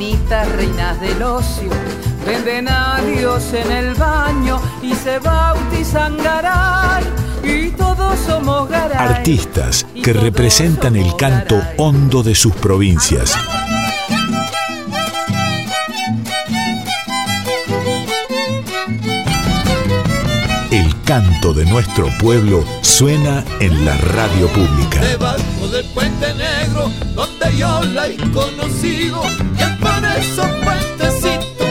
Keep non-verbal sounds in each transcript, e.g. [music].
minitas, reinas del ocio Venden a Dios en el baño y se bautizan garay. Y todos somos garay. Artistas que representan el canto hondo de sus provincias. El canto de nuestro pueblo suena en la radio pública. Debajo del puente negro, donde yo la he conocido, y por esos puentecitos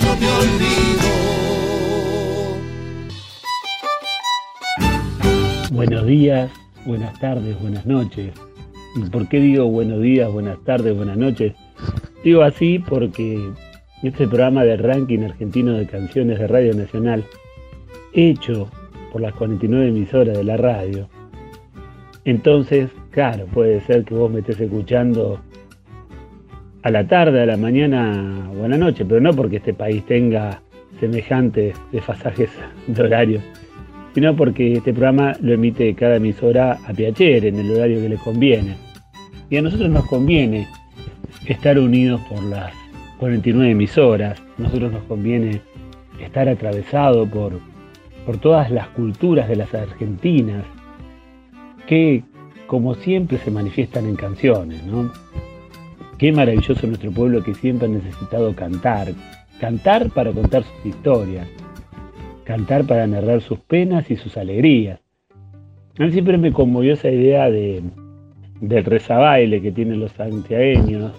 no me olvido. Buenos días, buenas tardes, buenas noches. ¿Por qué digo buenos días, buenas tardes, buenas noches? Digo así porque este programa de ranking argentino de canciones de Radio Nacional, hecho por las 49 emisoras de la radio, entonces, claro, puede ser que vos me estés escuchando a la tarde, a la mañana o a la noche, pero no porque este país tenga semejantes desfasajes [laughs] de horario, sino porque este programa lo emite cada emisora a Piacher en el horario que le conviene. Y a nosotros nos conviene estar unidos por las 49 emisoras, a nosotros nos conviene estar atravesado por, por todas las culturas de las argentinas, que como siempre se manifiestan en canciones, ¿no? Qué maravilloso nuestro pueblo que siempre ha necesitado cantar. Cantar para contar sus historias. Cantar para narrar sus penas y sus alegrías. A mí siempre me conmovió esa idea de, del rezabaile que tienen los santiagueños,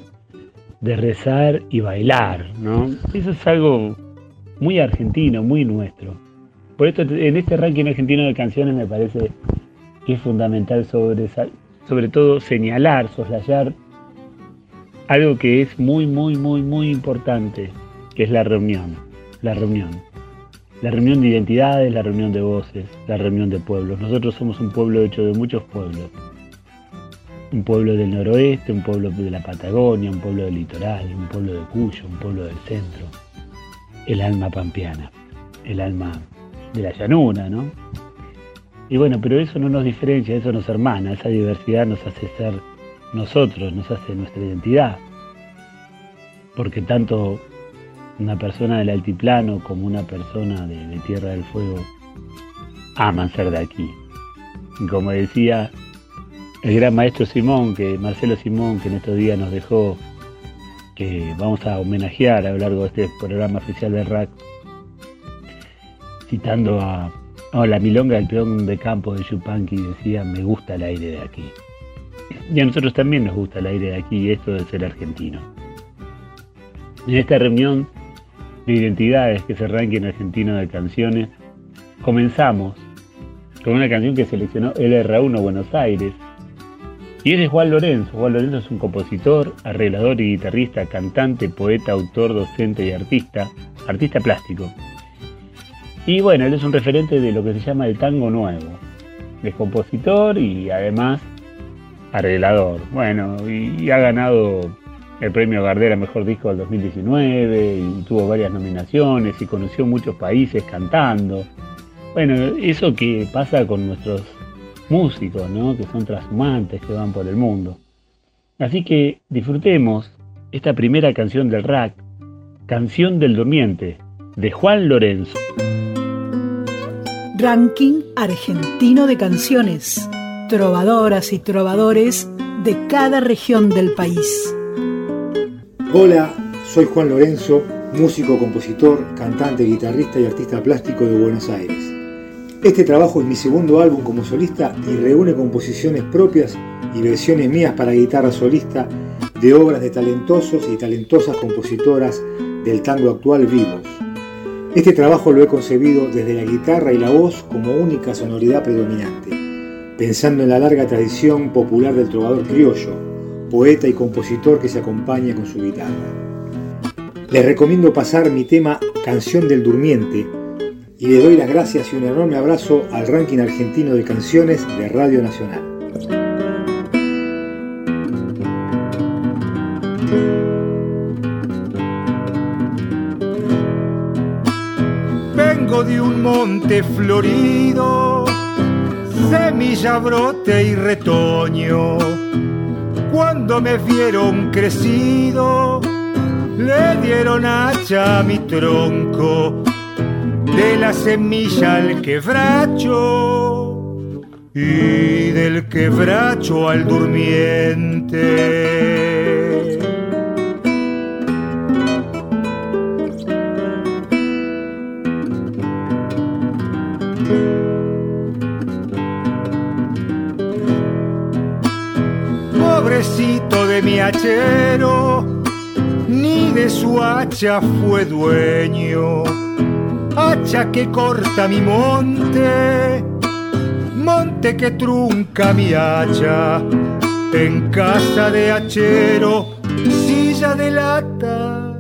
de rezar y bailar, ¿no? Eso es algo muy argentino, muy nuestro. Por esto en este ranking argentino de canciones me parece es fundamental sobre, sobre todo señalar, soslayar algo que es muy, muy, muy, muy importante, que es la reunión. La reunión. La reunión de identidades, la reunión de voces, la reunión de pueblos. Nosotros somos un pueblo hecho de muchos pueblos. Un pueblo del noroeste, un pueblo de la Patagonia, un pueblo del litoral, un pueblo de Cuyo, un pueblo del centro. El alma pampeana, el alma de la llanura, ¿no? Y bueno, pero eso no nos diferencia, eso nos hermana, esa diversidad nos hace ser nosotros, nos hace nuestra identidad. Porque tanto una persona del altiplano como una persona de, Tierra del Fuego aman ser de aquí. Y como decía el gran maestro Simón, que Marcelo Simón, que en estos días nos dejó, que vamos a homenajear a lo largo de este programa oficial de RAC, citando a, a la milonga del peón de campo de Yupanqui, decía, me gusta el aire de aquí. Y a nosotros también nos gusta el aire de aquí y esto de ser argentino. En esta reunión de identidades que se en argentino de canciones, comenzamos con una canción que seleccionó LR1 Buenos Aires. Y es de Juan Lorenzo. Juan Lorenzo es un compositor, arreglador y guitarrista, cantante, poeta, autor, docente y artista, artista plástico. Y bueno, él es un referente de lo que se llama el tango nuevo. Es compositor y además arreglador. Bueno, y, ha ganado el premio Gardera Mejor Disco del 2019 y tuvo varias nominaciones y conoció muchos países cantando. Bueno, eso que pasa con nuestros músicos, ¿no? Que son transhumantes, que van por el mundo. Así que disfrutemos esta primera canción del rack, Canción del Durmiente, de Juan Lorenzo. Ranking Argentino de Canciones trovadoras y trovadores de cada región del país. Hola, soy Juan Lorenzo, músico, compositor, cantante, guitarrista y artista plástico de Buenos Aires. Este trabajo es mi segundo álbum como solista y reúne composiciones propias y versiones mías para guitarra solista de obras de talentosos y talentosas compositoras del tango actual vivos. Este trabajo lo he concebido desde la guitarra y la voz como única sonoridad predominante pensando en la larga tradición popular del trovador criollo, poeta y compositor que se acompaña con su guitarra. Les recomiendo pasar mi tema Canción del Durmiente y le doy las gracias y un enorme abrazo al ranking argentino de canciones de Radio Nacional. De un monte florido, semilla, brote y retoño. Cuando me vieron crecido, le dieron hacha a mi tronco, de la semilla al quebracho y del quebracho al durmiente. Hachero, ni de su hacha fue dueño. Hacha que corta mi monte, monte que trunca mi hacha. En casa de hachero, silla de lata,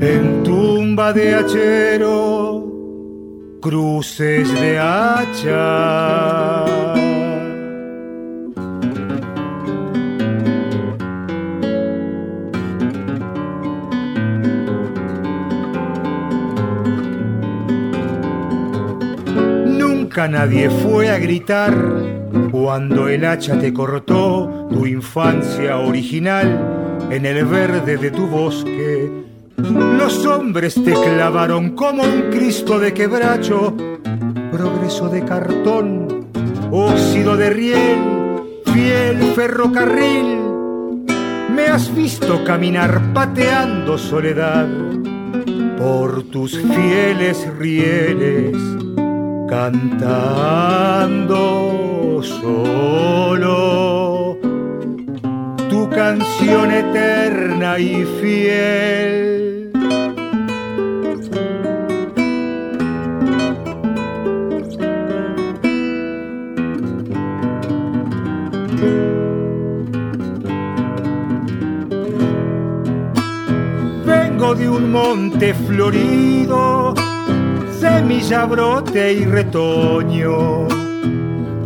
en tumba de hachero, cruces de hacha. Nunca nadie fue a gritar cuando el hacha te cortó tu infancia original en el verde de tu bosque. Los hombres te clavaron como un Cristo de quebracho, progreso de cartón, óxido de riel, fiel ferrocarril. Me has visto caminar pateando soledad por tus fieles rieles cantando solo tu canción eterna y fiel. Vengo de un monte florido semilla, brote y retoño.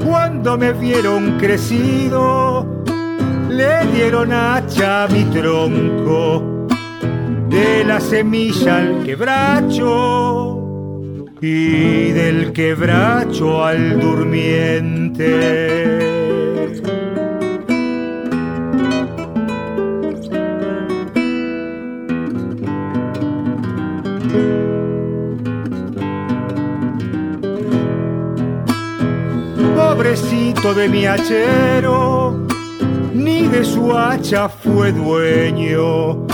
Cuando me vieron crecido, le dieron hacha a mi tronco, de la semilla al quebracho y del quebracho al durmiente. De mi hachero, ni de su hacha fue dueño.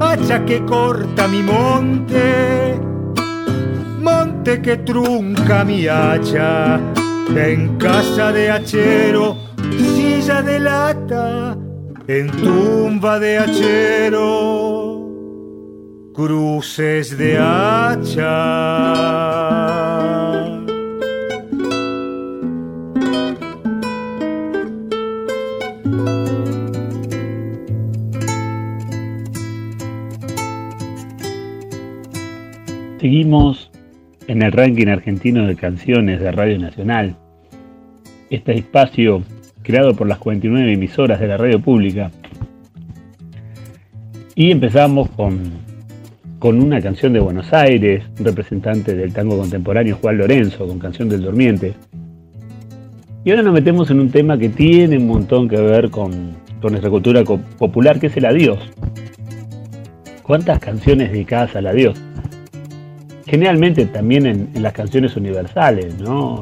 Hacha que corta mi monte, monte que trunca mi hacha. En casa de hachero, silla de lata, en tumba de hachero, cruces de hacha. Seguimos en el ranking argentino de canciones de Radio Nacional. Este espacio creado por las 49 emisoras de la radio pública. Y empezamos con, con una canción de Buenos Aires, representante del tango contemporáneo, Juan Lorenzo, con Canción del Durmiente. Y ahora nos metemos en un tema que tiene un montón que ver con, con nuestra cultura popular, que es el adiós. ¿Cuántas canciones dedicadas al adiós? Generalmente también en, las canciones universales, ¿no?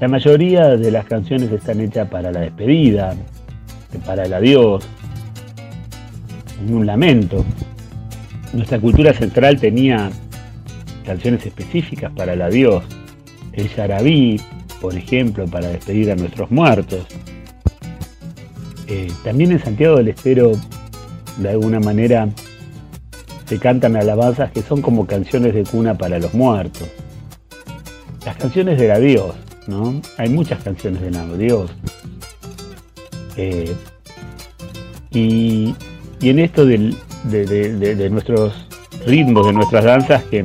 La mayoría de las canciones están hechas para la despedida, para el adiós, un lamento. Nuestra cultura central tenía canciones específicas para el adiós. El yarabí, por ejemplo, para despedir a nuestros muertos. Eh, también en Santiago del Estero, de alguna manera, se cantan alabanzas que son como canciones de cuna para los muertos. Las canciones del adiós, ¿no? Hay muchas canciones del adiós. Eh, Y, en esto de, nuestros ritmos, de nuestras danzas que,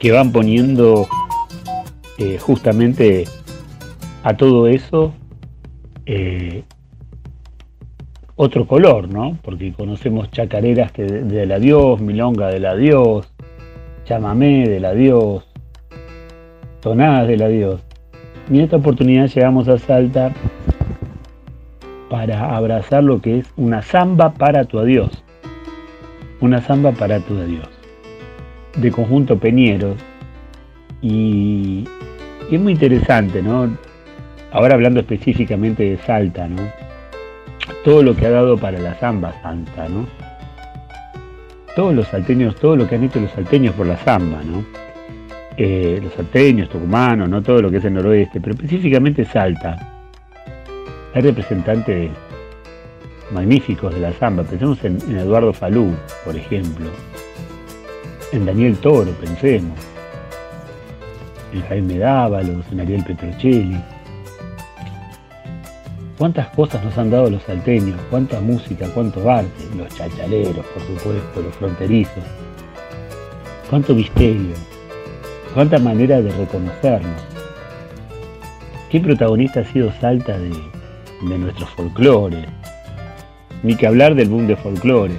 que van poniendo eh, justamente a todo eso eh, otro color, ¿no? Porque conocemos chacareras de, la Dios, milonga de la Dios, chamamé de la Dios, tonadas de la Dios. Y en esta oportunidad llegamos a Salta para abrazar lo que es una samba para tu adiós. Una samba para tu adiós. De conjunto Peñeros. Y, y es muy interesante, ¿no? Ahora hablando específicamente de Salta, ¿no? Todo lo que ha dado para la samba santa, ¿no? Todos los salteños, todo lo que han hecho los salteños por la samba, ¿no? Eh, los salteños, tucumanos, ¿no? Todo lo que es el noroeste, pero específicamente Salta. Hay representantes magníficos de la samba. Pensemos en, Eduardo Falú, por ejemplo. En Daniel Toro, pensemos. En Jaime Dávalos, en Ariel Petrocelli cuántas cosas nos han dado los salteños, cuánta música, cuánto arte, los chachaleros, por supuesto, los fronterizos, cuánto misterio, cuánta manera de reconocernos. ¿Qué protagonista ha sido Salta de, de nuestro folclore? Ni que hablar del boom de folclore.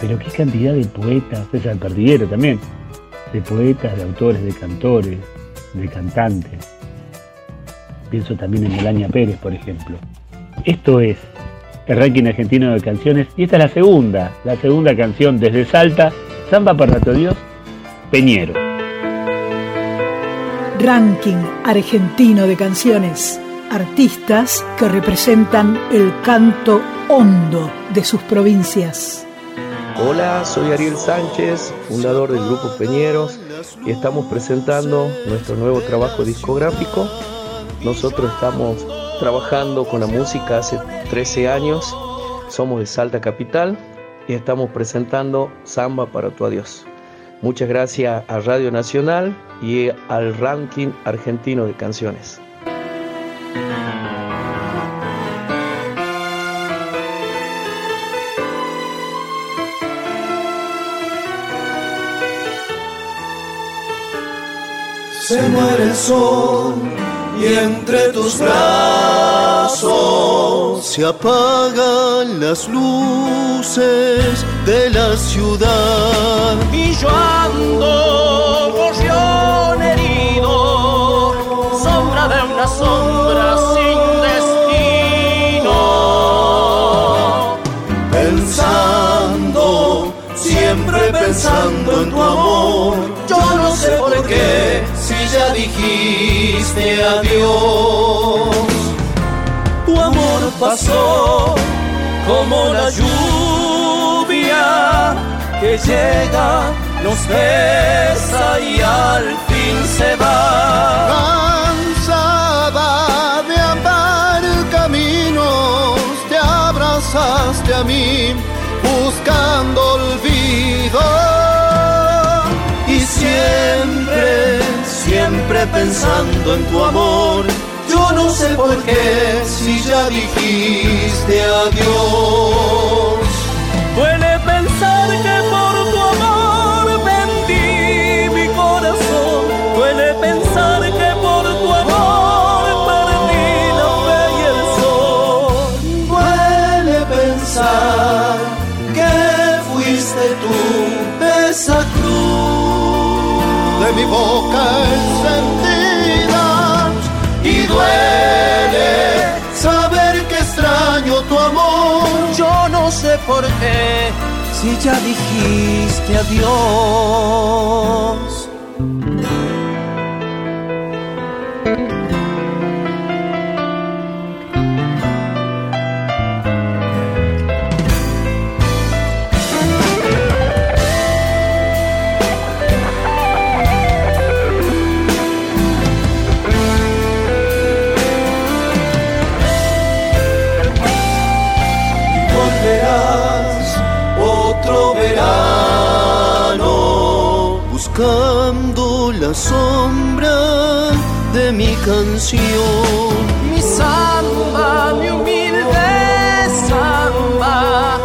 Pero qué cantidad de poetas, César Perdiguero también, de poetas, de autores, de cantores, de cantantes Pienso también en Melania Pérez, por ejemplo. Esto es el ranking argentino de canciones y esta es la segunda, la segunda canción desde Salta, Samba para tu Dios, Peñero. Ranking argentino de canciones. Artistas que representan el canto hondo de sus provincias. Hola, soy Ariel Sánchez, fundador del grupo Peñeros y estamos presentando nuestro nuevo trabajo discográfico nosotros estamos trabajando con la música hace 13 años, somos de Salta Capital y estamos presentando Samba para tu adiós. Muchas gracias a Radio Nacional y al ranking argentino de canciones. Se muere el sol y entre tus brazos se apagan las luces de la ciudad. Y yo ando gorrión herido, sombra de una sombra sin destino. Pensando, siempre pensando en tu amor, dijiste adiós. Tu amor pasó como la lluvia que llega, nos besa y al fin se va. Cansada de andar caminos, te abrazaste a mí buscando olvido y siempre siempre pensando en tu amor. Yo no sé por qué si ya dijiste adiós. Por qué si ya dijiste adiós. sombra de mi canción. Mi samba, mi humilde samba,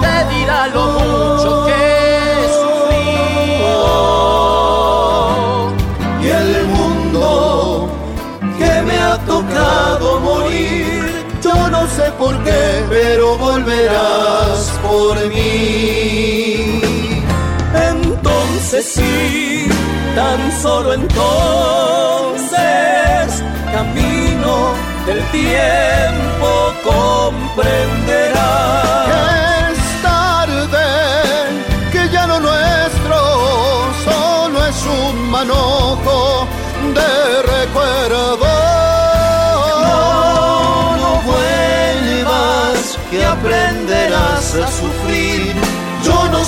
te dirá lo mucho que he. Y el mundo que me ha tocado morir, yo no sé por qué, pero volverás por mí. Entonces sí tan solo entonces, camino del tiempo comprenderás. Que es tarde, que ya lo nuestro solo es un manojo de recuerdo. No, no vuelvas, que aprenderás a sufrir.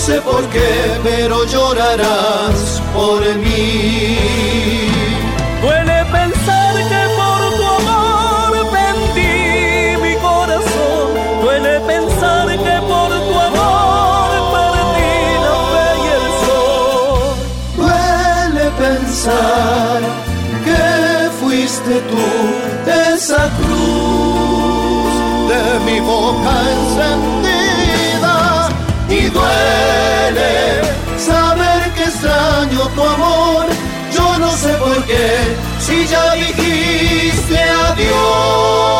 No sé por qué, pero llorarás por mí. Duele pensar que por tu amor vendí mi corazón. Duele pensar que por tu amor perdí la fe y el sol. Duele pensar que fuiste tú esa cruz de mi boca sé por qué, si ya dijiste adiós.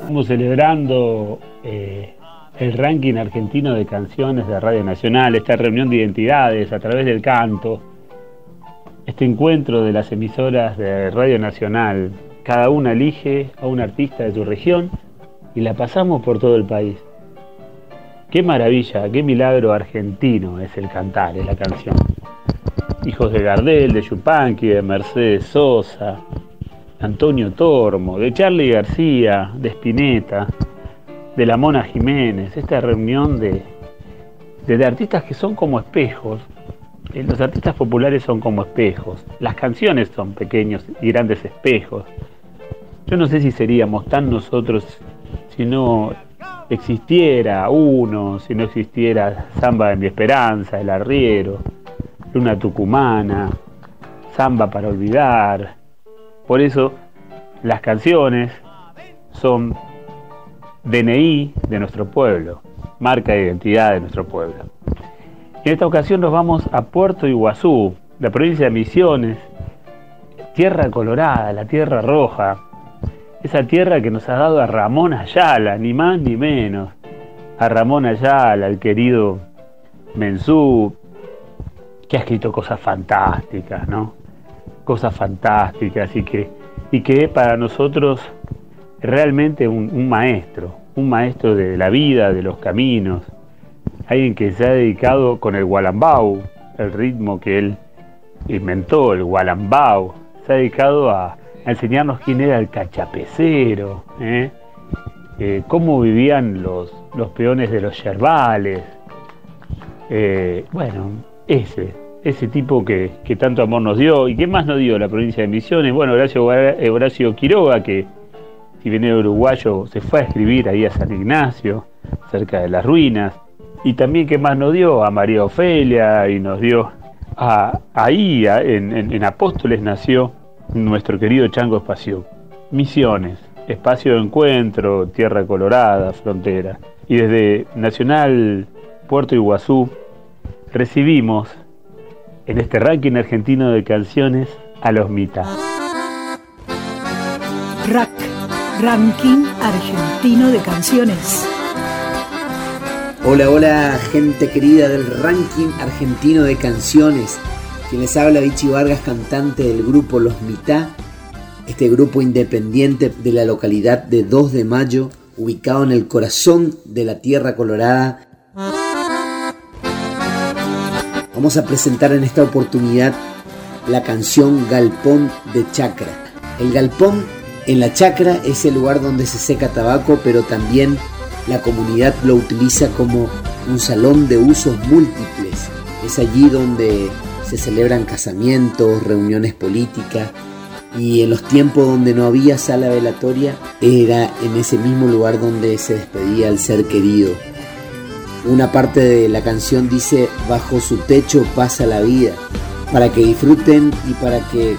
Estamos celebrando eh, el ranking argentino de canciones de Radio Nacional, esta reunión de identidades a través del canto, este encuentro de las emisoras de Radio Nacional. Cada una elige a un artista de su región y la pasamos por todo el país. Qué maravilla, qué milagro argentino es el cantar, es la canción. Hijos de Gardel, de Yupanqui, de Mercedes Sosa, Antonio Tormo, de Charlie García, de Spinetta, de la Mona Jiménez, esta reunión de, de, de artistas que son como espejos. Eh, Los artistas populares son como espejos, las canciones son pequeños y grandes espejos. Yo no sé si seríamos tan nosotros si no existiera uno, si no existiera Samba de mi Esperanza, El Arriero, Luna Tucumana, Samba para Olvidar. Por eso las canciones son DNI de nuestro pueblo, marca de identidad de nuestro pueblo. En esta ocasión nos vamos a Puerto Iguazú, la provincia de Misiones, tierra colorada, la tierra roja, esa tierra que nos ha dado a Ramón Ayala, ni más ni menos, a Ramón Ayala, el querido Mensú, que ha escrito cosas fantásticas, ¿no? Cosas fantásticas y que, y que es para nosotros realmente un maestro, un maestro de la vida, de los caminos, alguien que se ha dedicado con el gualambau, el ritmo que él inventó, el gualambau, se ha dedicado a, enseñarnos quién era el cachapecero, ¿eh? Eh, cómo vivían los, los peones de los yerbales. Eh, bueno, ese, ese tipo que, que tanto amor nos dio. ¿Y qué más nos dio la provincia de Misiones? Bueno, Horacio, Horacio Quiroga, que si viene uruguayo se fue a escribir ahí a San Ignacio, cerca de las ruinas. Y también qué más nos dio a María Ofelia y nos dio a, ahí en, en- Apóstoles nació nuestro querido Chango Espacio. Misiones, espacio de encuentro, tierra colorada, frontera. Y desde Nacional Puerto Iguazú recibimos en este ranking argentino de canciones a los Mita. RAC, Ranking Argentino de Canciones. Hola, hola, gente querida del ranking argentino de canciones. Quien les habla, Vichy Vargas, cantante del grupo Los Mitá, este grupo independiente de la localidad de 2 de Mayo, ubicado en el corazón de la Tierra Colorada. Vamos a presentar en esta oportunidad la canción Galpón de Chacra. El galpón en la chacra es el lugar donde se seca tabaco, pero también la comunidad lo utiliza como un salón de usos múltiples. Es allí donde se celebran casamientos, reuniones políticas y en los tiempos donde no había sala velatoria era en ese mismo lugar donde se despedía al ser querido. Una parte de la canción dice, bajo su techo pasa la vida, para que disfruten y para que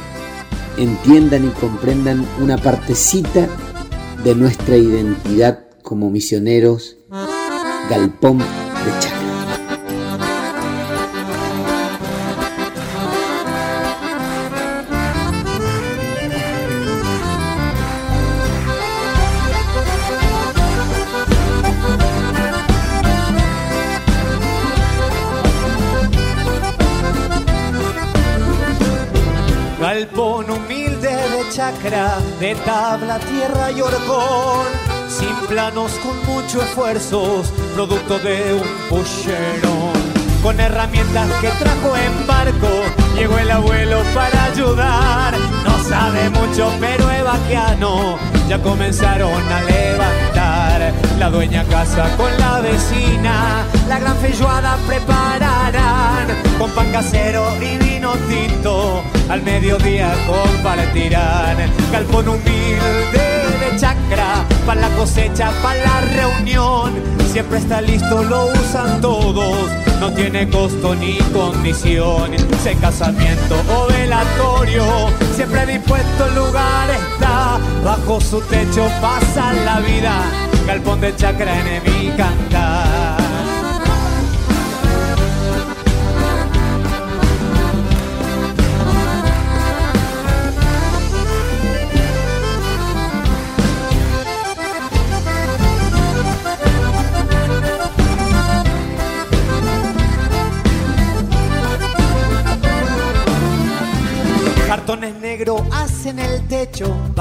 entiendan y comprendan una partecita de nuestra identidad como misioneros Galpón de Chacra. Galpón humilde de chacra, de tabla, tierra y horcón, sin planos con mucho esfuerzo, producto de un pucherón. Con herramientas que trajo en barco, llegó el abuelo para ayudar. No sabe mucho, pero es vaquiano, ya comenzaron a levantar. La dueña casa con la vecina, la gran feijoada prepararán. Con pan casero y vino tinto, al mediodía compartirán. Galpón humilde de chacra, para la cosecha, para la reunión. Siempre está listo, lo usan todos, no tiene costo ni condición. Sea casamiento o velatorio, siempre dispuesto el lugar está. Bajo su techo pasa la vida, galpón de chacra en mi cantar.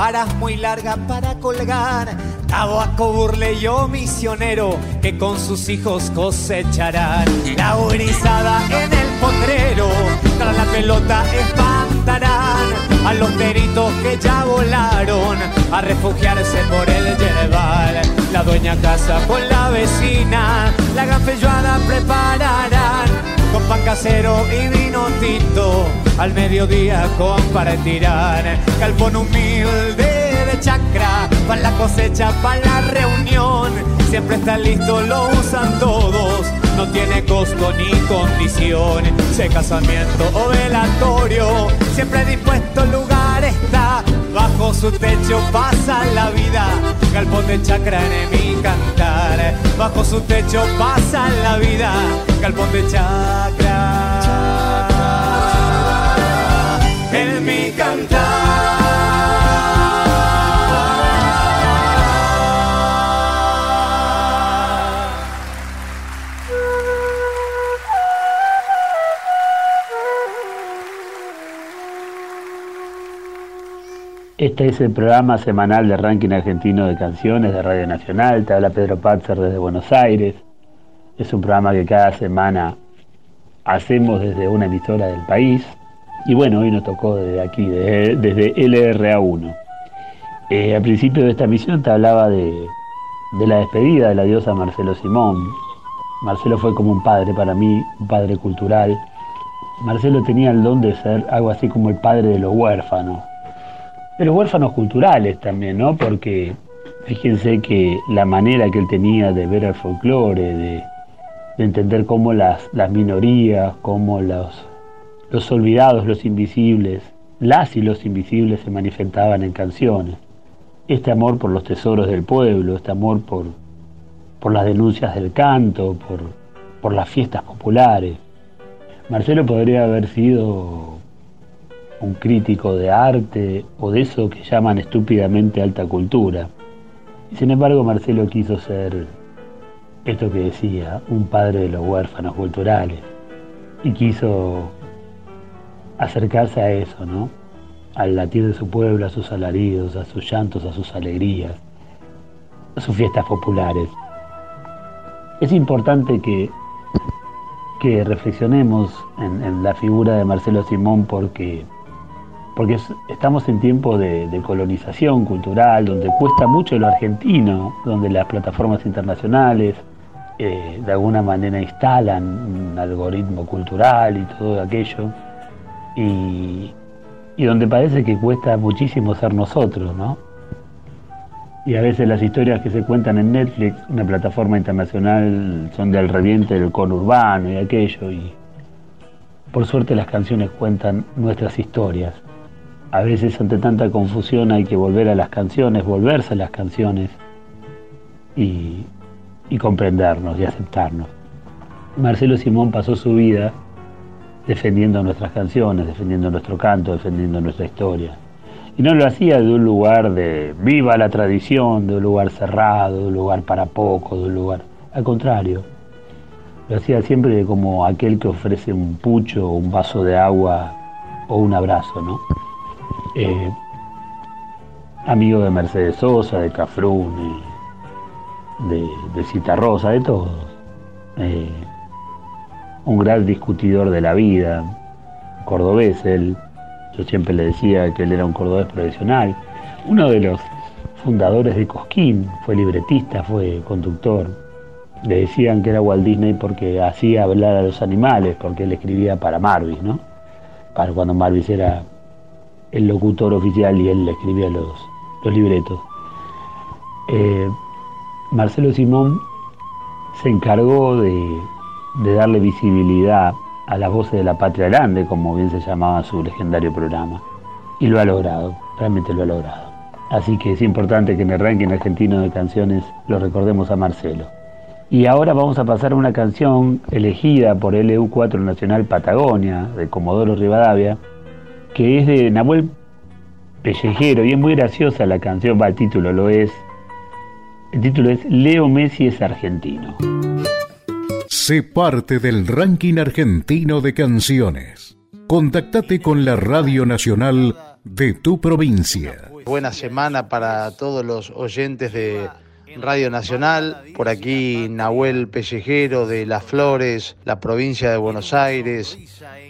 Varas muy largas para colgar. Tabaco burle yo misionero que con sus hijos cosecharán. La urizada en el potrero, tras la pelota espantarán a los peritos que ya volaron a refugiarse por el yerbal. La dueña casa con la vecina, la gran feijoada prepararán con pan casero y vino tinto. Al mediodía compartirán galpón humilde de chacra, para la cosecha, para la reunión. Siempre está listo, lo usan todos, no tiene costo ni condición. Sea casamiento o velatorio, siempre dispuesto lugar está. Bajo su techo pasa la vida, galpón de chacra en mi cantar. Bajo su techo pasa la vida, galpón de chacra. En mi cantar. Este es el programa semanal de ranking argentino de canciones de Radio Nacional. Te habla Pedro Patzer desde Buenos Aires. Es un programa que cada semana hacemos desde una emisora del país. Y bueno, hoy nos tocó desde aquí, desde, desde LRA1. Eh, al principio de esta misión te hablaba de, de la despedida de la diosa Marcelo Simón. Marcelo fue como un padre para mí, un padre cultural. Marcelo tenía el don de ser algo así como el padre de los huérfanos. De los huérfanos culturales también, ¿no? Porque fíjense que la manera que él tenía de ver el folclore, de, de entender cómo las, las minorías, cómo los, los olvidados, los invisibles, las y los invisibles se manifestaban en canciones. Este amor por los tesoros del pueblo, este amor por, por las denuncias del canto, por, por las fiestas populares. Marcelo podría haber sido un crítico de arte o de eso que llaman estúpidamente alta cultura. Sin embargo Marcelo quiso ser esto que decía, un padre de los huérfanos culturales. Y quiso acercarse a eso, ¿no? Al latir de su pueblo, a sus alaridos, a sus llantos, a sus alegrías, a sus fiestas populares. Es importante que, que reflexionemos en, la figura de Marcelo Simón porque porque es- estamos en tiempo de, de colonización cultural, donde cuesta mucho lo argentino, donde las plataformas internacionales eh, de alguna manera instalan un algoritmo cultural y todo aquello, y, y donde parece que cuesta muchísimo ser nosotros, ¿no? Y a veces las historias que se cuentan en Netflix, una plataforma internacional, son del reviente del conurbano y aquello, y por suerte las canciones cuentan nuestras historias. a veces ante tanta confusión hay que volver a las canciones, volverse a las canciones y, y comprendernos y aceptarnos. Marcelo Simón pasó su vida defendiendo nuestras canciones, defendiendo nuestro canto, defendiendo nuestra historia. Y no lo hacía de un lugar de viva la tradición, de un lugar cerrado, de un lugar para poco, de un lugar... Al contrario, lo hacía siempre como aquel que ofrece un pucho, un vaso de agua o un abrazo, ¿no? Eh, amigo de Mercedes Sosa, de Cafrune, de, de Cita Rosa, de todos. Eh, un gran discutidor de la vida, cordobés él. Yo siempre le decía que él era un cordobés profesional. Uno de los fundadores de Cosquín, fue libretista, fue conductor. Le decían que era Walt Disney porque hacía hablar a los animales, porque él escribía para Marvis, ¿no? Para cuando Marvis era el locutor oficial y él le escribía los, los libretos. Eh, Marcelo Simón se encargó de, darle visibilidad a las voces de la patria grande, como bien se llamaba su legendario programa. Y lo ha logrado, realmente lo ha logrado. Así que es importante que en el ranking argentino de canciones lo recordemos a Marcelo. Y ahora vamos a pasar a una canción elegida por LU4 Nacional Patagonia, de Comodoro Rivadavia, que es de Nahuel Pellejero, y es muy graciosa la canción, va, el título lo es. El título es Leo Messi es argentino. Sé parte del ranking argentino de canciones. Contactate con la Radio Nacional de tu provincia. Buena semana para todos los oyentes de Radio Nacional. Por aquí Nahuel Pellejero de Las Flores, la provincia de Buenos Aires,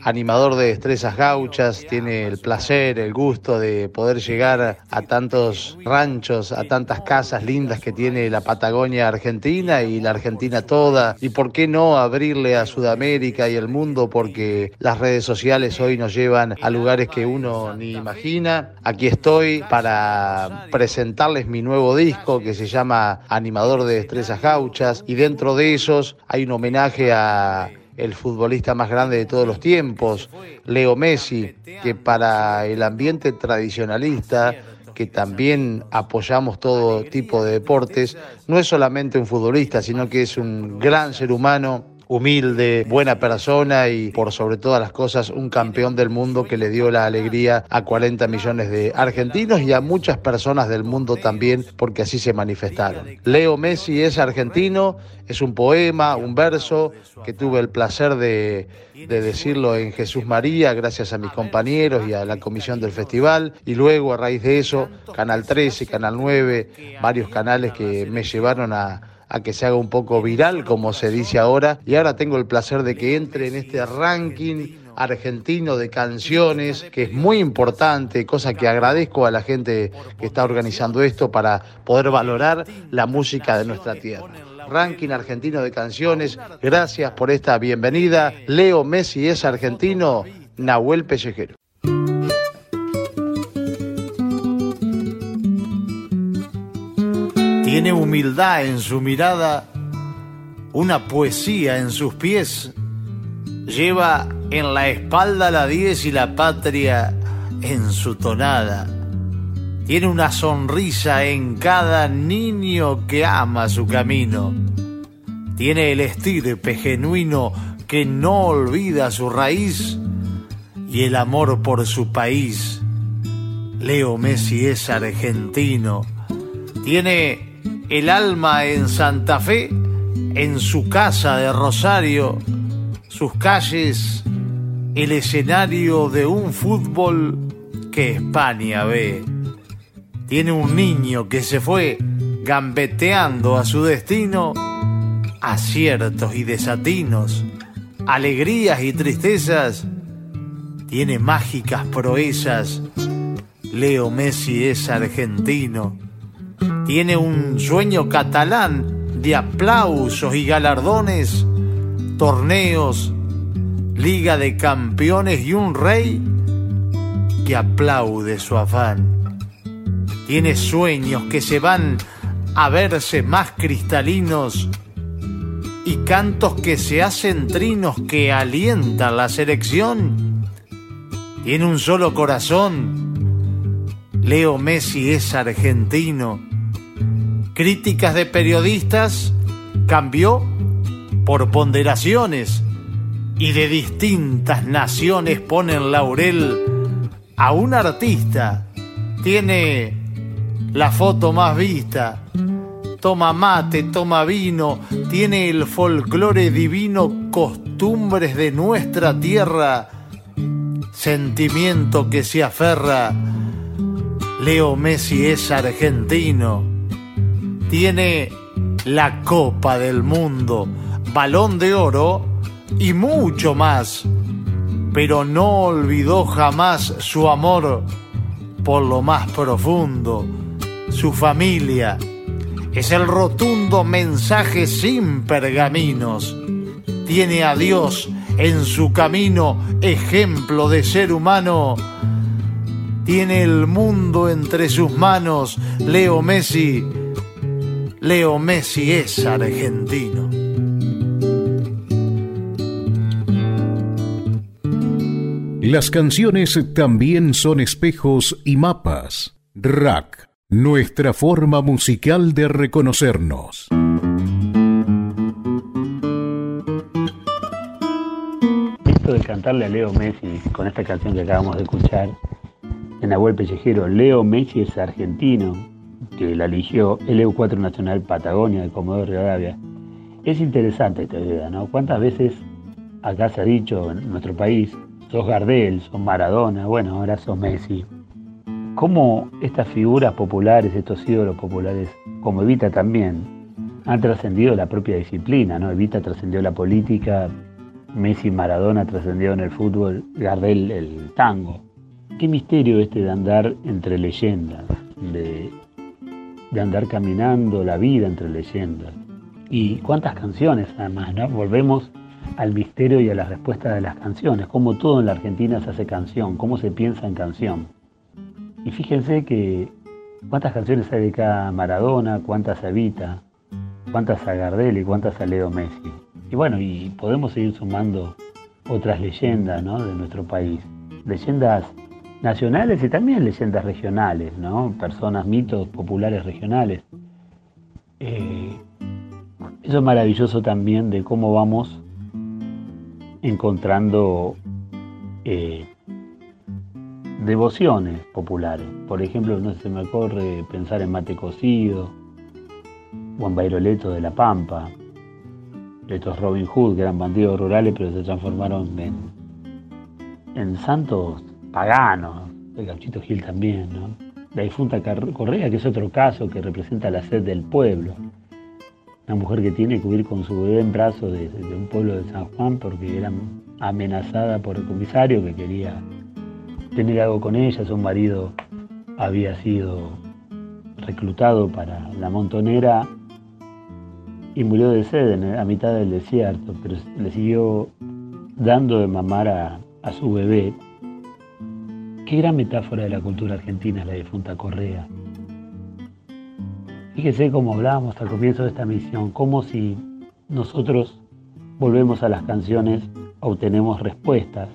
animador de Destrezas Gauchas, tiene el placer, el gusto de poder llegar a tantos ranchos, a tantas casas lindas que tiene la Patagonia Argentina y la Argentina toda. Y por qué no abrirle a Sudamérica y el mundo porque las redes sociales hoy nos llevan a lugares que uno ni imagina. Aquí estoy para presentarles mi nuevo disco que se llama Animador de Destrezas Gauchas y dentro de esos hay un homenaje a el futbolista más grande de todos los tiempos, Leo Messi, que para el ambiente tradicionalista, que también apoyamos todo tipo de deportes, no es solamente un futbolista, sino que es un gran ser humano humilde, buena persona y por sobre todas las cosas un campeón del mundo que le dio la alegría a 40 millones de argentinos y a muchas personas del mundo también porque así se manifestaron. Leo Messi es argentino, es un poema, un verso que tuve el placer de, de decirlo en Jesús María gracias a mis compañeros y a la comisión del festival y luego a raíz de eso Canal 13, Canal 9, varios canales que me llevaron a a que se haga un poco viral, como se dice ahora, y ahora tengo el placer de que entre en este ranking argentino de canciones, que es muy importante, cosa que agradezco a la gente que está organizando esto para poder valorar la música de nuestra tierra. Ranking argentino de canciones, gracias por esta bienvenida. Leo Messi es argentino, Nahuel Pellejero. Tiene humildad en su mirada, una poesía en sus pies. Lleva en la espalda la diez y la patria en su tonada. Tiene una sonrisa en cada niño que ama su camino. Tiene el estirpe genuino que no olvida su raíz y el amor por su país. Leo Messi es argentino. Tiene el alma en Santa Fe, en su casa de Rosario, sus calles, el escenario de un fútbol que España ve. Tiene un niño que se fue gambeteando a su destino, aciertos y desatinos, alegrías y tristezas. Tiene mágicas proezas. Leo Messi es argentino tiene un sueño catalán de aplausos y galardones, torneos, liga de campeones y un rey que aplaude su afán. Tiene sueños que se van a verse más cristalinos y cantos que se hacen trinos que alientan la selección. Tiene un solo corazón Leo Messi es argentino. Críticas de periodistas cambió por ponderaciones y de distintas naciones ponen laurel a un artista. Tiene la foto más vista, toma mate, toma vino, tiene el folclore divino, costumbres de nuestra tierra, sentimiento que se aferra. Leo Messi es argentino, tiene la Copa del Mundo, balón de oro y mucho más, pero no olvidó jamás su amor por lo más profundo, su familia. Es el rotundo mensaje sin pergaminos. Tiene a Dios en su camino, ejemplo de ser humano. Tiene el mundo entre sus manos, Leo Messi. Leo Messi es argentino. Las canciones también son espejos y mapas. Rack, nuestra forma musical de reconocernos. Esto de cantarle a Leo Messi con esta canción que acabamos de escuchar en Abuel Pellejero, Leo Messi es argentino, que la eligió el EU4 Nacional Patagonia de Comodoro Rivadavia. Es interesante esta idea, ¿no? ¿Cuántas veces acá se ha dicho en nuestro país sos Gardel, sos Maradona, bueno, ahora sos Messi. ¿Cómo estas figuras populares, estos ídolos populares, como Evita también, han trascendido la propia disciplina, ¿no? Evita trascendió la política, Messi Maradona trascendió en el fútbol, Gardel el tango. Qué misterio este de andar entre leyendas, de, de andar caminando la vida entre leyendas. Y cuántas canciones además, ¿no? Volvemos al misterio y a la respuesta de las canciones, cómo todo en la Argentina se hace canción, cómo se piensa en canción. Y fíjense que cuántas canciones hay de cada Maradona, cuántas a Evita, cuántas a Gardel y cuántas a Leo Messi. Y bueno, y podemos seguir sumando otras leyendas ¿no? de nuestro país. Leyendas nacionales y también leyendas regionales, ¿no? Personas, mitos populares regionales. Eh, eso es maravilloso también de cómo vamos encontrando eh, devociones populares. Por ejemplo, no se me ocurre pensar en mate cocido, Juan Bairoleto de La Pampa, estos Robin Hood, que eran bandidos rurales, pero se transformaron en, en santos paganos, el Gauchito Gil también, ¿no? La difunta Correa, que es otro caso que representa la sed del pueblo una mujer que tiene que huir con su bebé en brazos de, un pueblo de San Juan porque era amenazada por el comisario que quería tener algo con ella, su marido había sido reclutado para la montonera y murió de sed a mitad del desierto, pero le siguió dando de mamar a, a su bebé. Qué gran metáfora de la cultura argentina la difunta Correa. Fíjese cómo hablábamos al comienzo de esta misión, como si nosotros volvemos a las canciones, obtenemos respuestas.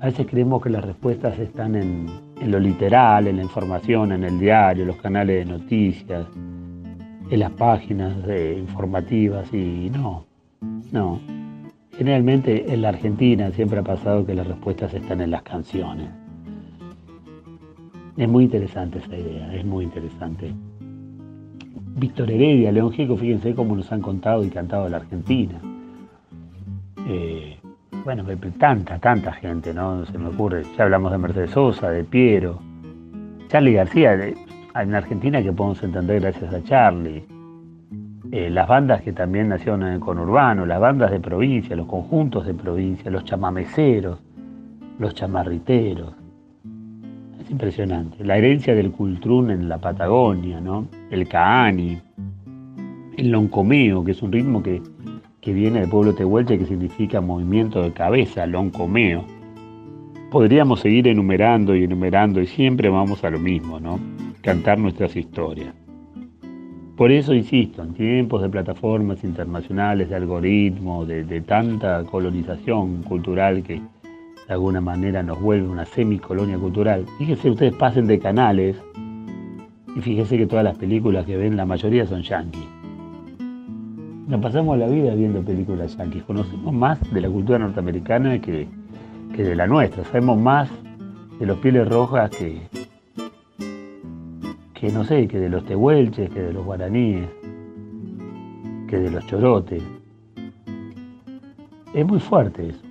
A veces creemos que las respuestas están en, lo literal, en la información, en el diario, los canales de noticias, en las páginas informativas y no, no. Generalmente en la Argentina siempre ha pasado que las respuestas están en las canciones. Es muy interesante esa idea, es muy interesante. Víctor Heredia, León Gieco, fíjense cómo nos han contado y cantado la Argentina. Eh, bueno, tanta, tanta gente, ¿no? Se me ocurre, ya hablamos de Mercedes Sosa, de Piero, Charlie García, en Argentina que podemos entender gracias a Charlie. Eh, las bandas que también nacieron en el conurbano, las bandas de provincia, los conjuntos de provincia, los chamameceros, los chamarriteros, impresionante. La herencia del cultrún en la Patagonia, ¿no? El caani, el loncomeo, que es un ritmo que, viene del pueblo tehuelche que significa movimiento de cabeza, loncomeo. Podríamos seguir enumerando y enumerando y siempre vamos a lo mismo, ¿no? Cantar nuestras historias. Por eso insisto, en tiempos de plataformas internacionales, de algoritmos, de tanta colonización cultural que, de alguna manera nos vuelve una semicolonia cultural. Fíjense, ustedes pasen de canales y fíjense que todas las películas que ven, la mayoría son yankees. Nos pasamos la vida viendo películas yankees. Conocemos más de la cultura norteamericana que, que de la nuestra. Sabemos más de los pieles rojas que, que no sé, que de los tehuelches, que de los guaraníes, que de los chorotes. Es muy fuerte eso.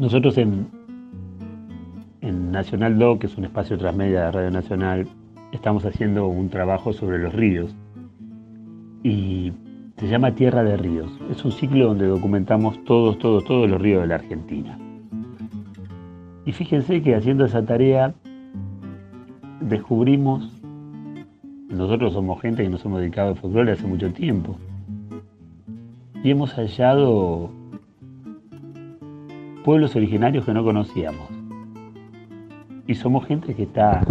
Nosotros en, en Nacional Do, que es un espacio transmedia de Radio Nacional, estamos haciendo un trabajo sobre los ríos y se llama Tierra de Ríos. Es un ciclo donde documentamos todos, todos, todos los ríos de la Argentina. Y fíjense que haciendo esa tarea descubrimos, nosotros somos gente que nos hemos dedicado al folclore hace mucho tiempo, y hemos hallado pueblos originarios que no conocíamos. Y somos gente que está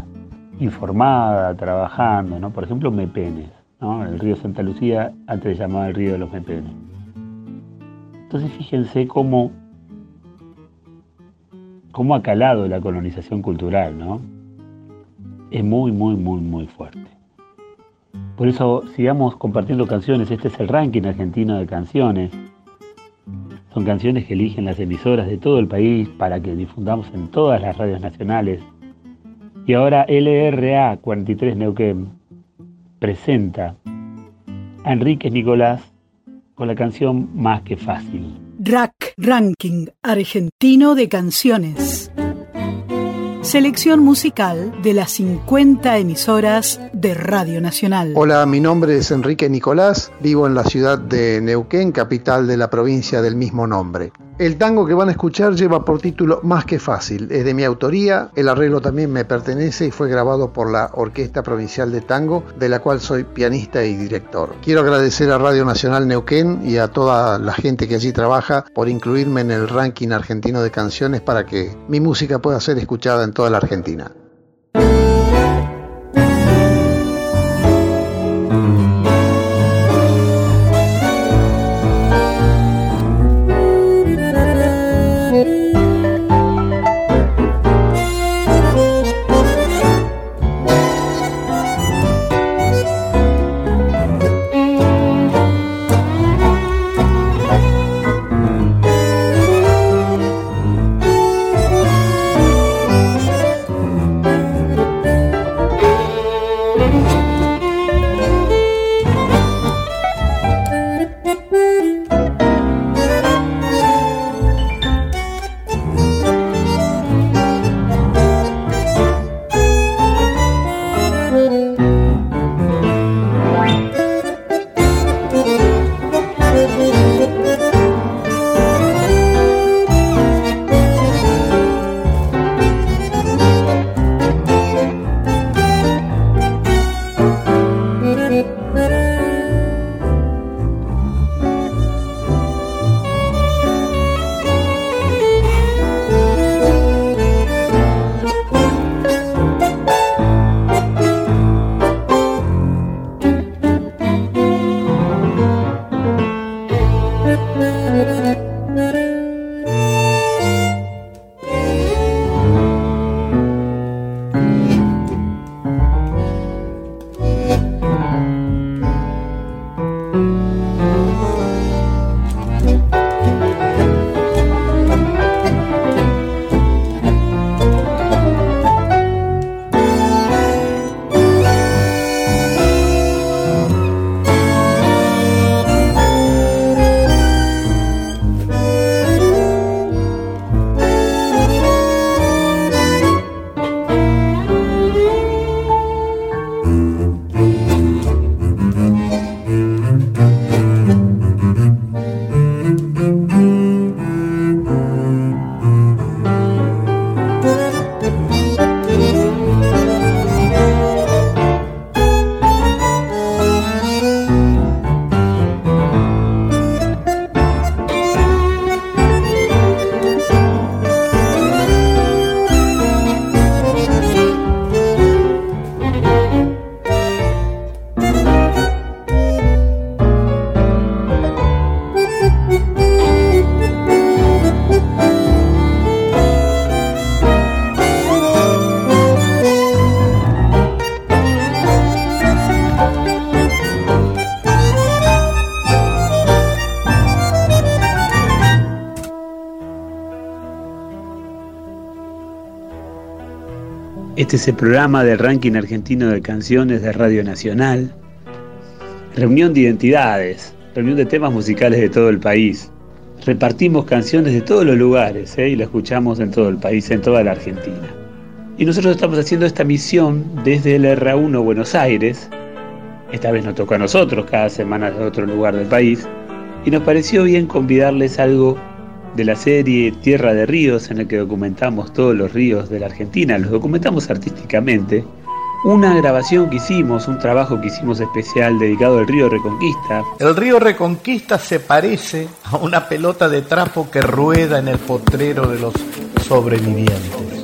informada, trabajando, ¿no? Por ejemplo, Mepenes, ¿no? El río Santa Lucía antes se llamaba el río de los Mepenes. Entonces fíjense cómo, cómo ha calado la colonización cultural, ¿no? Es muy, muy, muy, muy fuerte. Por eso sigamos compartiendo canciones. Este es el ranking argentino de canciones. Son canciones que eligen las emisoras de todo el país para que difundamos en todas las radios nacionales. Y ahora LRA 43 Neuquén presenta a Enrique Nicolás con la canción Más que Fácil. Rack Ranking Argentino de Canciones. Selección musical de las 50 emisoras de Radio Nacional. Hola, mi nombre es Enrique Nicolás, vivo en la ciudad de Neuquén, capital de la provincia del mismo nombre. El tango que van a escuchar lleva por título Más que fácil, es de mi autoría, el arreglo también me pertenece y fue grabado por la Orquesta Provincial de Tango, de la cual soy pianista y director. Quiero agradecer a Radio Nacional Neuquén y a toda la gente que allí trabaja por incluirme en el ranking argentino de canciones para que mi música pueda ser escuchada en toda la Argentina. Este es el programa del ranking argentino de canciones de Radio Nacional. Reunión de identidades, reunión de temas musicales de todo el país. Repartimos canciones de todos los lugares ¿eh? y la escuchamos en todo el país, en toda la Argentina. Y nosotros estamos haciendo esta misión desde el R1 Buenos Aires. Esta vez nos toca a nosotros, cada semana de otro lugar del país. Y nos pareció bien convidarles algo de la serie Tierra de Ríos, en el que documentamos todos los ríos de la Argentina, los documentamos artísticamente. Una grabación que hicimos, un trabajo que hicimos especial dedicado al río Reconquista. El río Reconquista se parece a una pelota de trapo que rueda en el potrero de los sobrevivientes.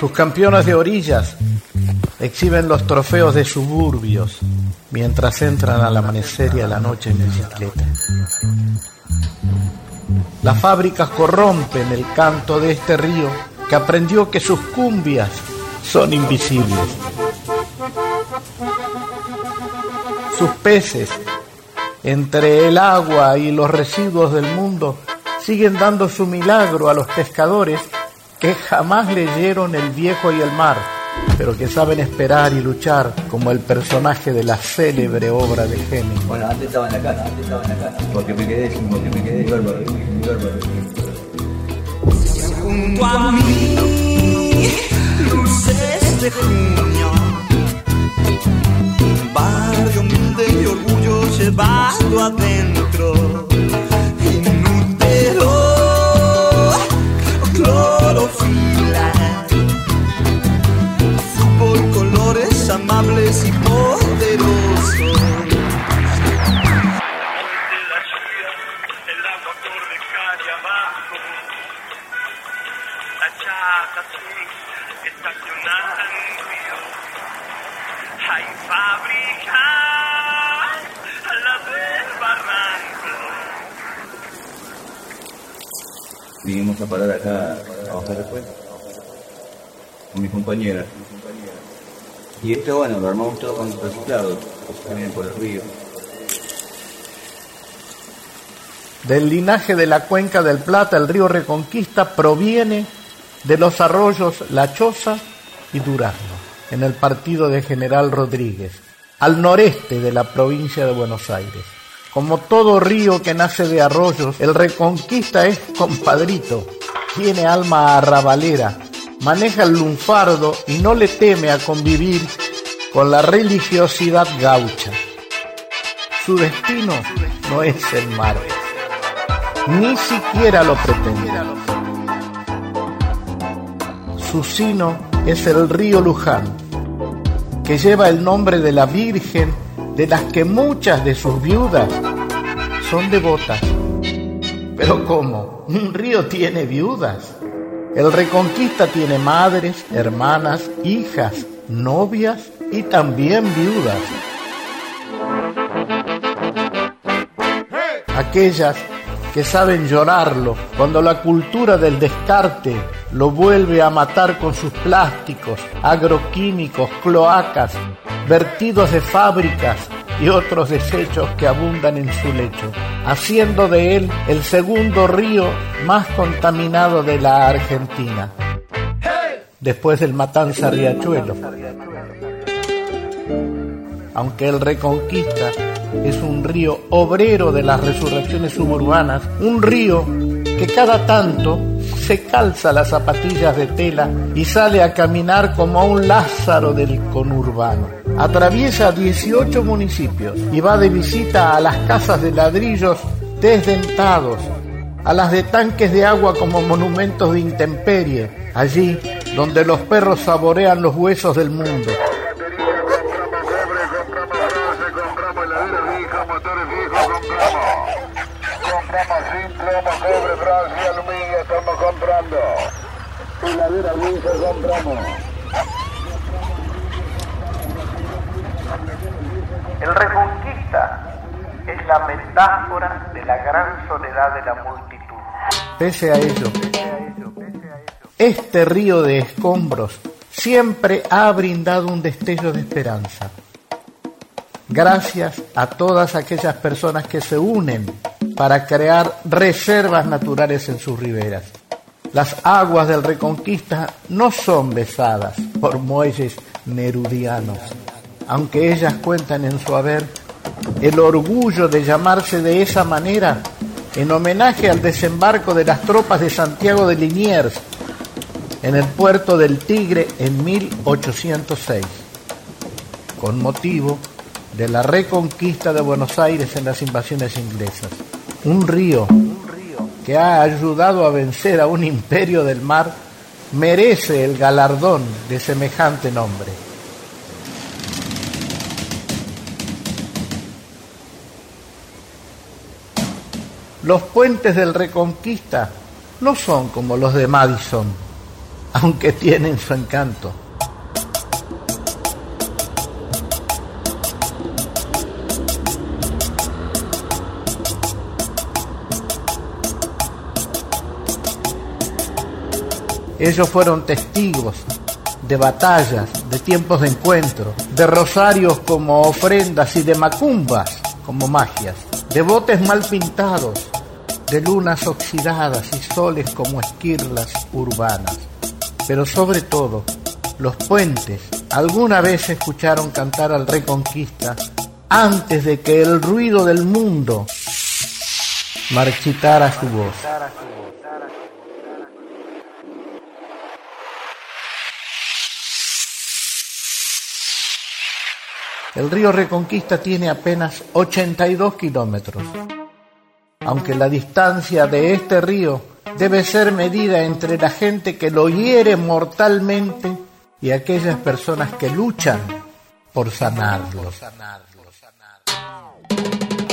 Sus campeonas de orillas exhiben los trofeos de suburbios mientras entran al amanecer y a la noche en bicicleta. Las fábricas corrompen el canto de este río que aprendió que sus cumbias son invisibles. Sus peces, entre el agua y los residuos del mundo, siguen dando su milagro a los pescadores que jamás leyeron El viejo y el mar, pero que saben esperar y luchar como el personaje de la célebre obra de Hemingway. Bueno, antes estaba en la casa, antes estaba en la casa, porque me quedé, porque me quedé, Junto a mí, luces de junio, barrio humilde y orgullo llevado adentro, inútero, fútbol, colores amables y poderosos. La chata estacionada en río. Hay fábrica a la del barranco. Vinimos a parar acá a bajar después con mis compañeras. Y esto, bueno, lo armamos todo con reciclado, también por el río. Del linaje de la cuenca del Plata, el río Reconquista proviene de los arroyos La Choza y Durazno, en el partido de General Rodríguez, al noreste de la provincia de Buenos Aires. Como todo río que nace de arroyos, el Reconquista es compadrito, tiene alma arrabalera, maneja el lunfardo y no le teme a convivir con la religiosidad gaucha. Su destino no es el mar, ni siquiera lo pretende. Su sino es el río Luján, que lleva el nombre de la Virgen de las que muchas de sus viudas son devotas. Pero ¿cómo? ¿Un río tiene viudas? El Reconquista tiene madres, hermanas, hijas, novias y también viudas. Aquellas que saben llorarlo cuando la cultura del descarte lo vuelve a matar con sus plásticos, agroquímicos, cloacas, vertidos de fábricas y otros desechos que abundan en su lecho, haciendo de él el segundo río más contaminado de la Argentina, después del Matanza Riachuelo. Aunque el Reconquista es un río obrero de las resurrecciones suburbanas, un río que cada tanto se calza las zapatillas de tela y sale a caminar como un Lázaro del conurbano. Atraviesa 18 municipios y va de visita a las casas de ladrillos desdentados, a las de tanques de agua como monumentos de intemperie, allí donde los perros saborean los huesos del mundo. Compramos El Reconquista es la metáfora de la gran soledad de la multitud. Pese a ello, este río de escombros siempre ha brindado un destello de esperanza. Gracias a todas aquellas personas que se unen para crear reservas naturales en sus riberas. Las aguas del Reconquista no son besadas por muelles nerudianos, aunque ellas cuentan en su haber el orgullo de llamarse de esa manera en homenaje al desembarco de las tropas de Santiago de Liniers en el puerto del Tigre en 1806, con motivo de la reconquista de Buenos Aires en las invasiones inglesas. Un río que ha ayudado a vencer a un imperio del mar merece el galardón de semejante nombre. Los puentes del Reconquista no son como los de Madison, [laughs] aunque tienen su encanto. Ellos fueron testigos de batallas, de tiempos de encuentro, de rosarios como ofrendas y de macumbas como magias, de botes mal pintados, de lunas oxidadas y soles como esquirlas urbanas. Pero sobre todo, los puentes alguna vez escucharon cantar al Reconquista antes de que el ruido del mundo marchitara su voz. El río Reconquista tiene apenas 82 kilómetros, aunque la distancia de este río debe ser medida entre la gente que lo hiere mortalmente y aquellas personas que luchan por sanarlo.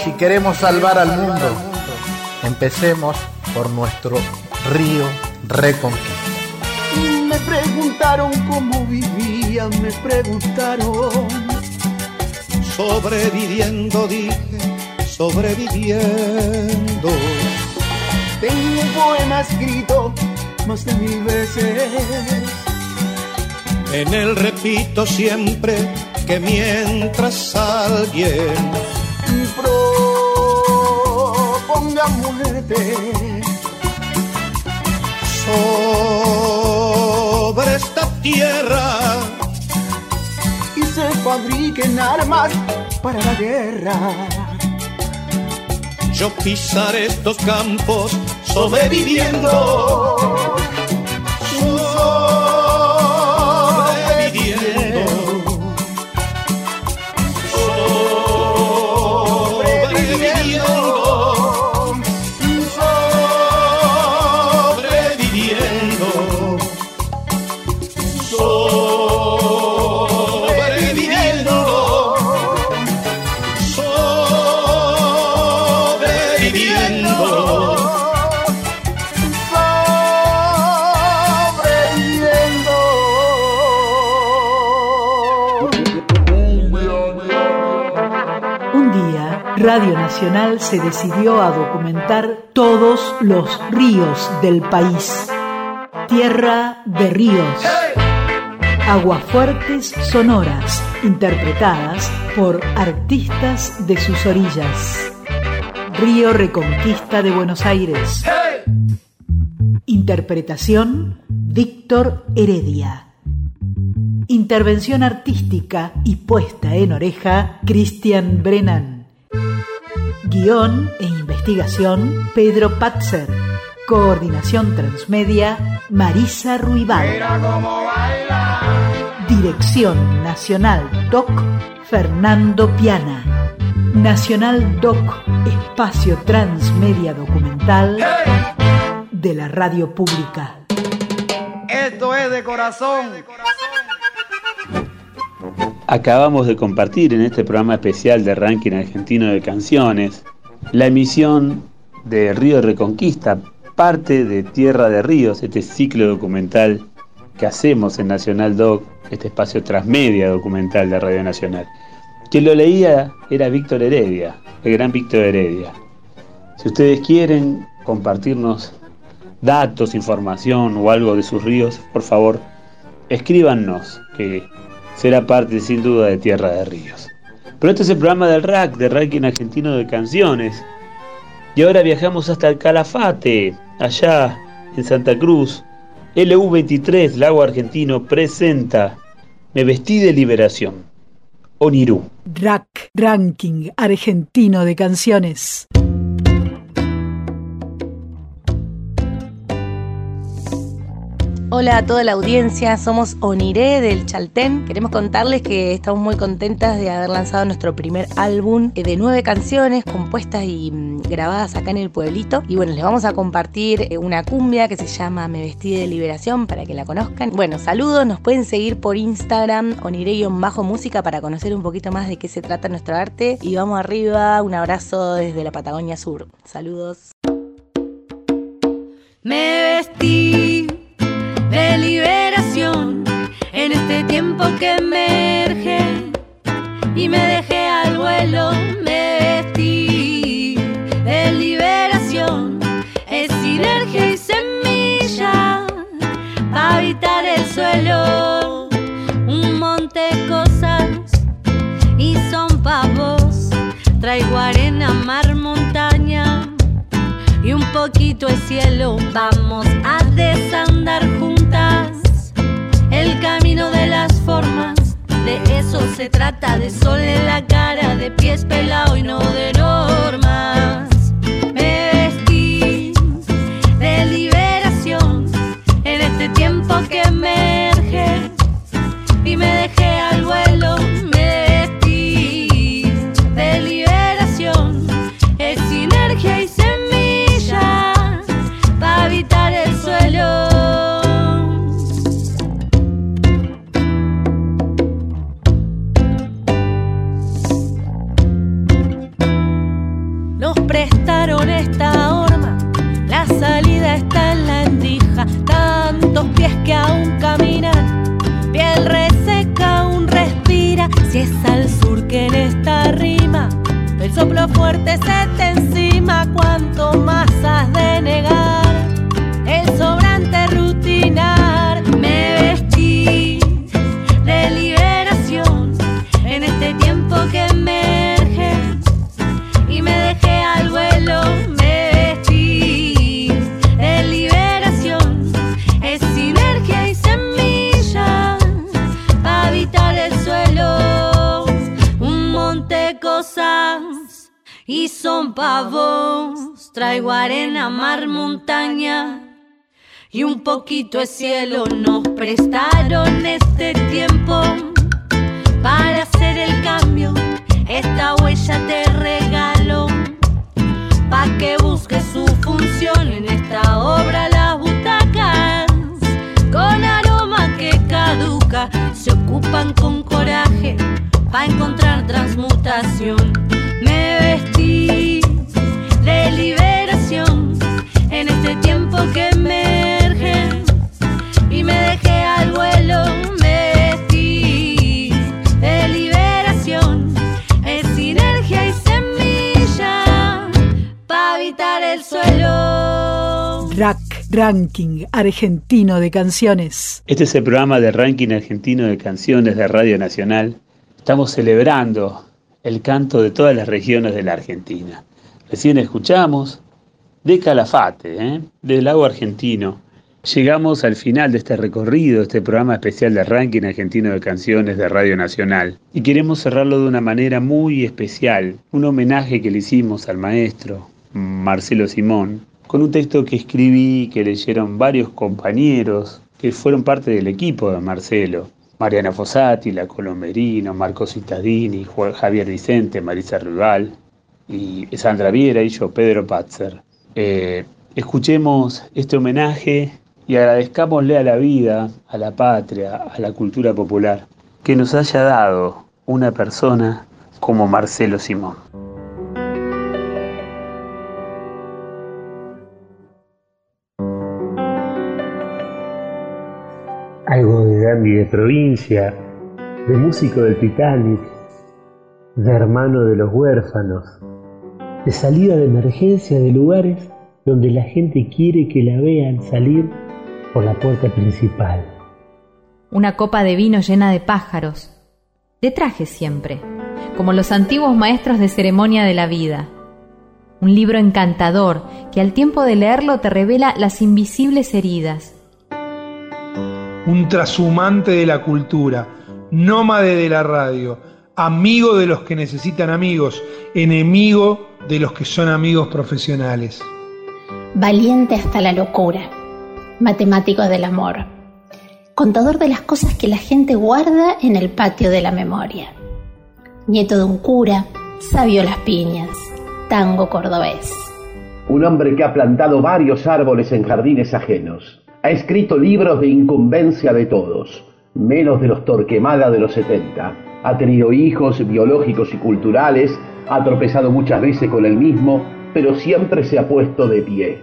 Si queremos salvar al mundo, empecemos por nuestro río Reconquista. Me preguntaron cómo vivía, me preguntaron sobreviviendo, dije, sobreviviendo. Tengo un poema escrito más de mil veces. En él repito siempre que mientras alguien proponga muerte sobre esta tierra se fabriquen armas para la guerra. Yo pisaré estos campos sobreviviendo. Sobreviviendo. Radio Nacional se decidió a documentar todos los ríos del país. Tierra de ríos. Aguafuertes sonoras, interpretadas por artistas de sus orillas. Río Reconquista de Buenos Aires. Interpretación, Víctor Heredia. Intervención artística y puesta en oreja, Cristian Brennan. Guión e investigación, Pedro Patzer. Coordinación transmedia, Marisa Ruibal. Dirección Nacional Doc, Fernando Piana. Nacional Doc, espacio transmedia documental de la radio pública. Esto es de corazón. Acabamos de compartir en este programa especial de ranking argentino de canciones la emisión de Río Reconquista, parte de Tierra de Ríos, este ciclo documental que hacemos en Nacional Doc, este espacio transmedia documental de Radio Nacional. Quien lo leía era Víctor Heredia, el gran Víctor Heredia. Si ustedes quieren compartirnos datos, información o algo de sus ríos, por favor, escríbanos, que será parte sin duda de Tierra de Ríos. Pero este es el programa del RAC, de Ranking Argentino de Canciones. Y ahora viajamos hasta el Calafate, allá en Santa Cruz. LU23, Lago Argentino, presenta Me vestí de liberación. Onirú. RAC, Ranking Argentino de Canciones. Hola a toda la audiencia, somos Oniré del Chaltén. Queremos contarles que estamos muy contentas de haber lanzado nuestro primer álbum eh, de nueve canciones compuestas y mm, grabadas acá en el pueblito. Y bueno, les vamos a compartir eh, una cumbia que se llama Me vestí de liberación para que la conozcan. Bueno, saludos, nos pueden seguir por Instagram oniré-música para conocer un poquito más de qué se trata nuestro arte. Y vamos arriba, un abrazo desde la Patagonia Sur. Saludos. Me vestí de liberación en este tiempo que emerge y me dejé al vuelo, me vestí. De liberación, es sinergia y semilla para habitar el suelo, un monte de cosas y son pavos, traigo arena, mar, montaña y un poquito de cielo. Vamos a desandar ocupan con coraje pa' encontrar transmutación. Ranking Argentino de Canciones. Este es el programa de Ranking Argentino de Canciones de Radio Nacional. Estamos celebrando el canto de todas las regiones de la Argentina. Recién escuchamos de Calafate, ¿eh? del lago argentino. Llegamos al final de este recorrido, este programa especial de Ranking Argentino de Canciones de Radio Nacional. Y queremos cerrarlo de una manera muy especial, un homenaje que le hicimos al maestro Marcelo Simón, con un texto que escribí, que leyeron varios compañeros que fueron parte del equipo de Marcelo. Mariana Fossati, La Colomberino, Marco Cittadini, Juan- Javier Vicente, Marisa Rival y Sandra Viera y yo, Pedro Patzer. Eh, escuchemos este homenaje y agradezcámosle a la vida, a la patria, a la cultura popular, que nos haya dado una persona como Marcelo Simón. De provincia, de músico del Titanic, de hermano de los huérfanos, de salida de emergencia de lugares donde la gente quiere que la vean salir por la puerta principal. Una copa de vino llena de pájaros, de traje siempre, como los antiguos maestros de ceremonia de la vida. Un libro encantador que al tiempo de leerlo te revela las invisibles heridas. Un trashumante de la cultura, nómade de la radio, amigo de los que necesitan amigos, enemigo de los que son amigos profesionales. Valiente hasta la locura, matemático del amor, contador de las cosas que la gente guarda en el patio de la memoria, nieto de un cura, sabio las piñas, tango cordobés. Un hombre que ha plantado varios árboles en jardines ajenos. Ha escrito libros de incumbencia de todos, menos de los Torquemada de los 70. Ha tenido hijos biológicos y culturales, ha tropezado muchas veces con el mismo, pero siempre se ha puesto de pie.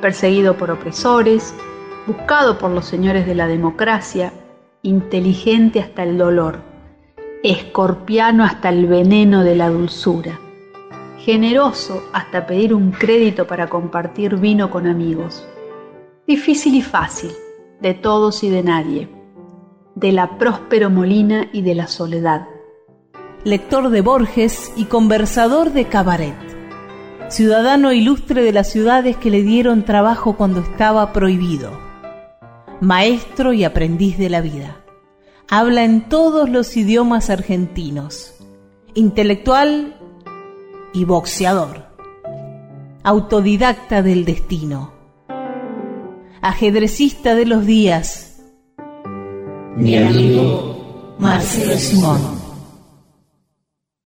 Perseguido por opresores, buscado por los señores de la democracia, inteligente hasta el dolor, escorpiano hasta el veneno de la dulzura, generoso hasta pedir un crédito para compartir vino con amigos, difícil y fácil, de todos y de nadie, de la próspero Molina y de la soledad. Lector de Borges y conversador de cabaret. Ciudadano ilustre de las ciudades que le dieron trabajo cuando estaba prohibido. Maestro y aprendiz de la vida. Habla en todos los idiomas argentinos. Intelectual y boxeador. Autodidacta del destino. Ajedrecista de los días. Mi amigo Marcelo Simón.